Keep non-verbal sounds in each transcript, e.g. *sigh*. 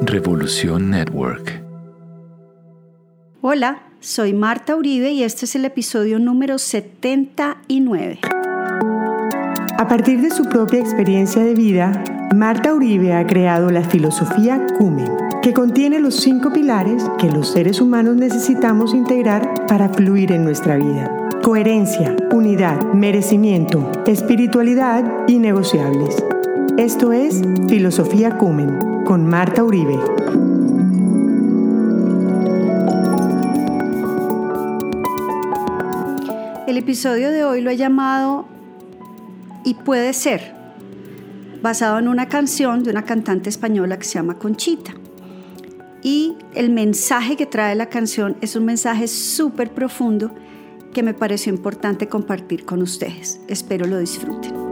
Revolución Network. Hola, soy Marta Uribe y este es el episodio número 79. A partir de su propia experiencia de vida, Marta Uribe ha creado la filosofía Cumen, que contiene los cinco pilares que los seres humanos necesitamos integrar para fluir en nuestra vida. Coherencia, unidad, merecimiento, espiritualidad y negociables. Esto es Filosofía Cumen con Marta Uribe. El episodio de hoy lo he llamado Y puede ser, basado en una canción de una cantante española que se llama Conchita. Y el mensaje que trae la canción es un mensaje súper profundo que me pareció importante compartir con ustedes. Espero lo disfruten.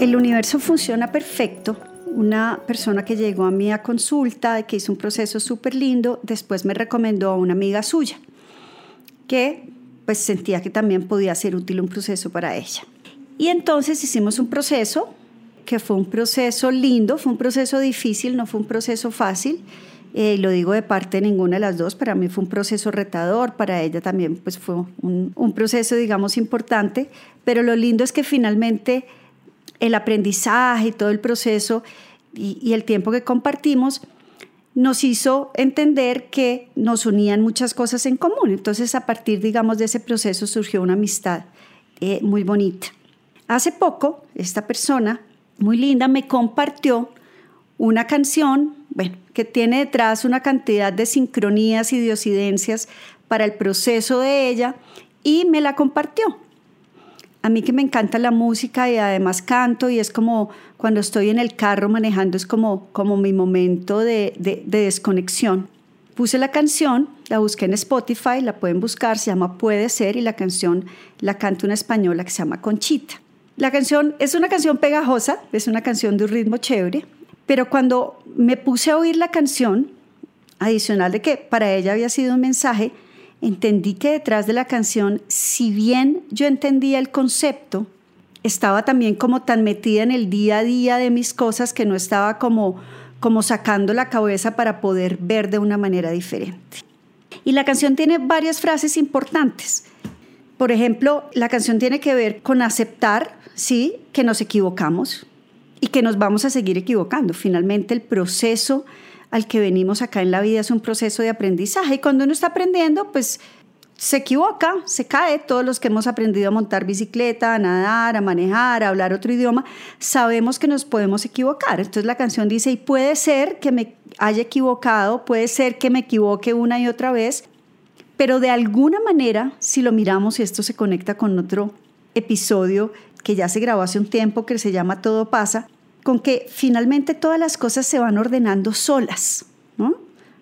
El universo funciona perfecto, una persona que llegó a mí a consulta, que hizo un proceso súper lindo, después me recomendó a una amiga suya, que pues sentía que también podía ser útil un proceso para ella. Y entonces hicimos un proceso que fue un proceso lindo, fue un proceso difícil, no fue un proceso fácil. Eh, lo digo de parte de ninguna de las dos, para mí fue un proceso retador, para ella también pues fue un, un proceso, digamos, importante, pero lo lindo es que finalmente el aprendizaje y todo el proceso y, el tiempo que compartimos nos hizo entender que nos unían muchas cosas en común. Entonces, a partir, digamos, de ese proceso surgió una amistad eh, muy bonita. Hace poco, esta persona, muy linda, me compartió una canción, bueno, que tiene detrás una cantidad de sincronías y diosidencias para el proceso de ella y me la compartió. A mí que me encanta la música y además canto y es como cuando estoy en el carro manejando, es como, como mi momento de, de, de desconexión. Puse la canción, la busqué en Spotify, la pueden buscar, se llama Puede Ser y la canción la canta una española que se llama Conchita. La canción es una canción pegajosa, es una canción de un ritmo chévere, pero cuando me puse a oír la canción, adicional de que para ella había sido un mensaje, entendí que detrás de la canción, si bien yo entendía el concepto, estaba también como tan metida en el día a día de mis cosas que no estaba como, como sacando la cabeza para poder ver de una manera diferente. Y la canción tiene varias frases importantes. Por ejemplo, la canción tiene que ver con aceptar, sí, que nos equivocamos y que nos vamos a seguir equivocando. Finalmente, el proceso al que venimos acá en la vida es un proceso de aprendizaje y cuando uno está aprendiendo, pues se equivoca, se cae. Todos los que hemos aprendido a montar bicicleta, a nadar, a manejar, a hablar otro idioma, sabemos que nos podemos equivocar. Entonces la canción dice, y puede ser que me haya equivocado, puede ser que me equivoque una y otra vez, pero de alguna manera, si lo miramos, y esto se conecta con otro episodio que ya se grabó hace un tiempo que se llama Todo pasa, con que finalmente todas las cosas se van ordenando solas. ¿no?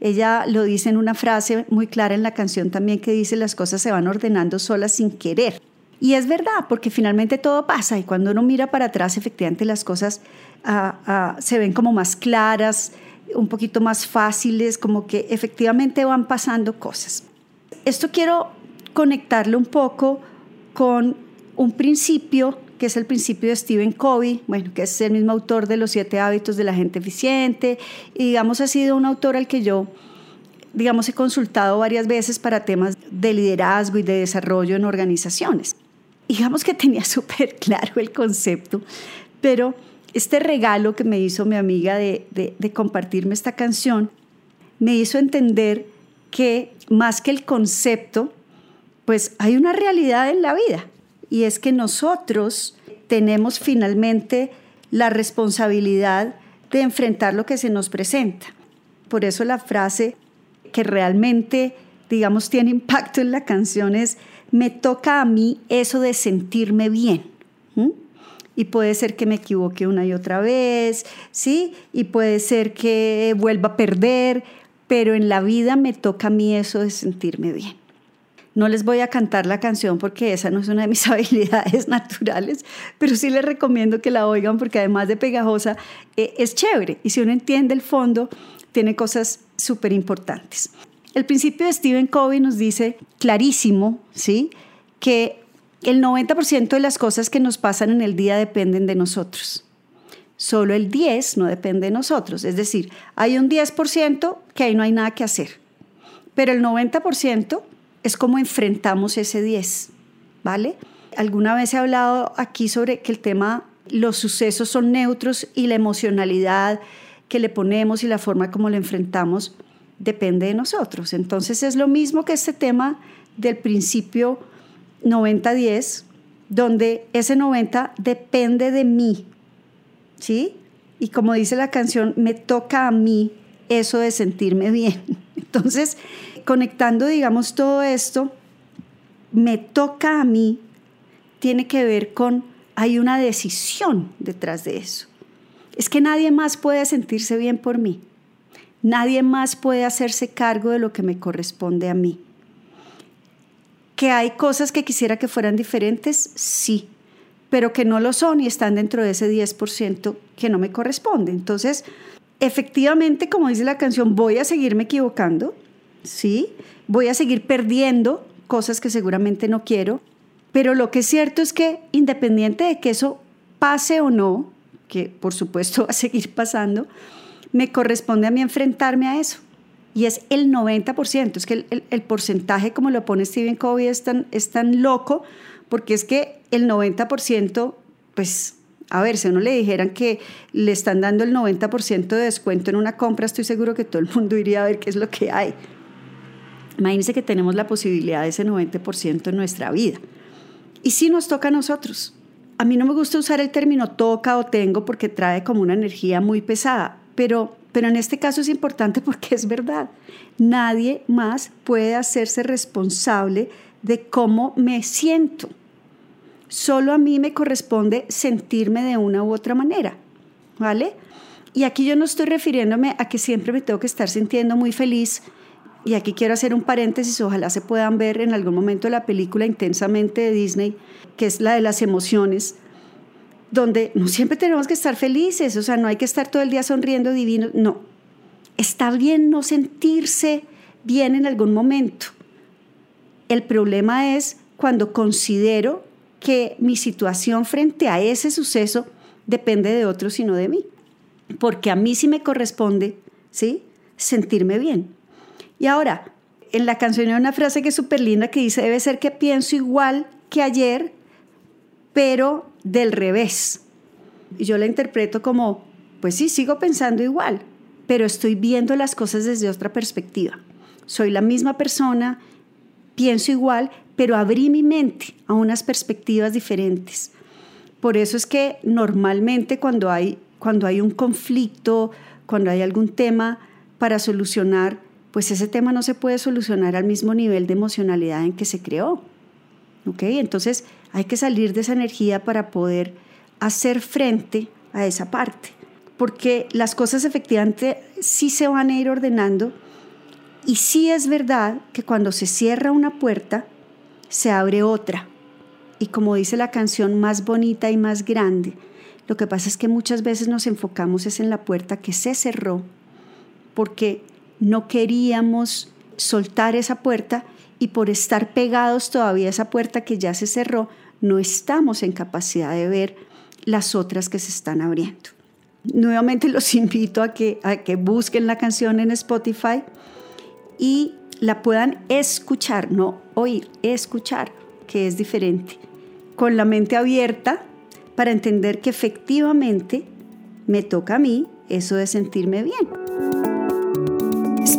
Ella lo dice en una frase muy clara en la canción también que dice las cosas se van ordenando solas sin querer. Y es verdad, porque finalmente todo pasa y cuando uno mira para atrás, efectivamente las cosas ah, ah, se ven como más claras, un poquito más fáciles, como que efectivamente van pasando cosas. Esto quiero conectarlo un poco con un principio es el principio de Stephen Covey, bueno, que es el mismo autor de Los siete hábitos de la gente eficiente, y digamos ha sido un autor al que yo, digamos, he consultado varias veces para temas de liderazgo y de desarrollo en organizaciones. Digamos que tenía *laughs* súper claro el concepto, pero este regalo que me hizo mi amiga de compartirme esta canción me hizo entender que más que el concepto, pues hay una realidad en la vida y es que nosotros tenemos finalmente la responsabilidad de enfrentar lo que se nos presenta. Por eso la frase que realmente, digamos, tiene impacto en la canción es, me toca a mí eso de sentirme bien. Y puede ser que me equivoque una y otra vez, ¿sí? Y puede ser que vuelva a perder, pero en la vida me toca a mí eso de sentirme bien. No les voy a cantar la canción porque esa no es una de mis *laughs* habilidades naturales, pero sí les recomiendo que la oigan porque además de pegajosa eh, es chévere y si uno entiende el fondo tiene cosas súper importantes. El principio de Stephen Covey nos dice clarísimo, ¿sí? Que el 90% de las cosas que nos pasan en el día dependen de nosotros. Solo el 10 no depende de nosotros. Es decir, hay un 10% que ahí no hay nada que hacer. Pero el 90% es como enfrentamos ese 10, ¿vale? Alguna vez he hablado aquí sobre que el tema, los sucesos son neutros y la emocionalidad que le ponemos y la forma como lo enfrentamos depende de nosotros. Entonces es lo mismo que este tema del principio 90-10, donde ese 90 depende de mí, ¿sí? Y como dice la canción, me toca a mí eso de sentirme bien. *laughs* Entonces, conectando, digamos, todo esto, me toca a mí, tiene que ver con, hay una decisión detrás de eso. Es que nadie más puede sentirse bien por mí. Nadie más puede hacerse cargo de lo que me corresponde a mí. ¿Que hay cosas que quisiera que fueran diferentes? Sí, pero que no lo son y están dentro de ese 10% que no me corresponde. Entonces, efectivamente, como dice la canción, voy a seguirme equivocando, ¿sí? Voy a seguir perdiendo cosas que seguramente no quiero, pero lo que es cierto es que independiente de que eso pase o no, que por supuesto *laughs* va a seguir pasando, me corresponde a mí enfrentarme a eso. Y es el 90%. Es que el, porcentaje, como lo pone Stephen Covey, es tan, es tan loco, porque es que el 90%, pues, a ver, si a uno le dijeran que le están dando el 90% de descuento en una compra, estoy seguro que todo el mundo iría a ver qué es lo que hay. Imagínense que tenemos la posibilidad de ese 90% en nuestra vida. Y sí nos toca a nosotros. A mí no me gusta usar el término toca o tengo porque trae como una energía muy pesada, pero, pero en este caso es importante *laughs* porque es verdad. Nadie más puede hacerse responsable de cómo me siento. Solo a mí me corresponde sentirme de una u otra manera, ¿vale? Y aquí yo no estoy refiriéndome a que siempre me tengo que estar sintiendo muy feliz. Y aquí quiero hacer un paréntesis, ojalá se puedan ver en algún momento la película intensamente de Disney, que es la de las emociones, donde no siempre tenemos que estar felices, o sea, no hay que estar todo el día sonriendo divino, no. Está bien no sentirse bien en algún momento. El problema es cuando considero que mi situación frente a ese suceso depende de otros y no de mí. Porque a mí sí me corresponde, ¿sí? Sentirme bien. Y ahora, en la canción hay una frase que es súper linda que dice, debe ser que pienso igual que ayer, pero del revés. Y yo la interpreto como, pues sí, sigo pensando igual, pero estoy viendo las cosas desde otra perspectiva. Soy la misma persona, pienso igual, pero abrí mi mente a unas perspectivas diferentes. Por eso es que normalmente cuando hay, cuando hay un conflicto, cuando hay algún tema para solucionar, pues ese tema no se puede solucionar al mismo nivel de emocionalidad en que se creó. ¿Ok? Entonces hay que salir de esa energía para poder hacer frente a esa parte. Porque las cosas efectivamente sí se van a ir ordenando y sí es verdad que cuando se cierra una puerta, se abre otra. Y como dice la canción, más bonita y más grande. Lo que pasa es que muchas veces nos enfocamos es en la puerta que se cerró porque no queríamos soltar esa puerta y por estar pegados todavía a esa puerta que ya se cerró, no estamos en capacidad de ver las otras que se están abriendo. Nuevamente los *laughs* invito a que, a que busquen la canción en Spotify y la puedan escuchar, no oír, escuchar, que es diferente, con la mente abierta para entender que efectivamente me toca a mí eso de sentirme bien.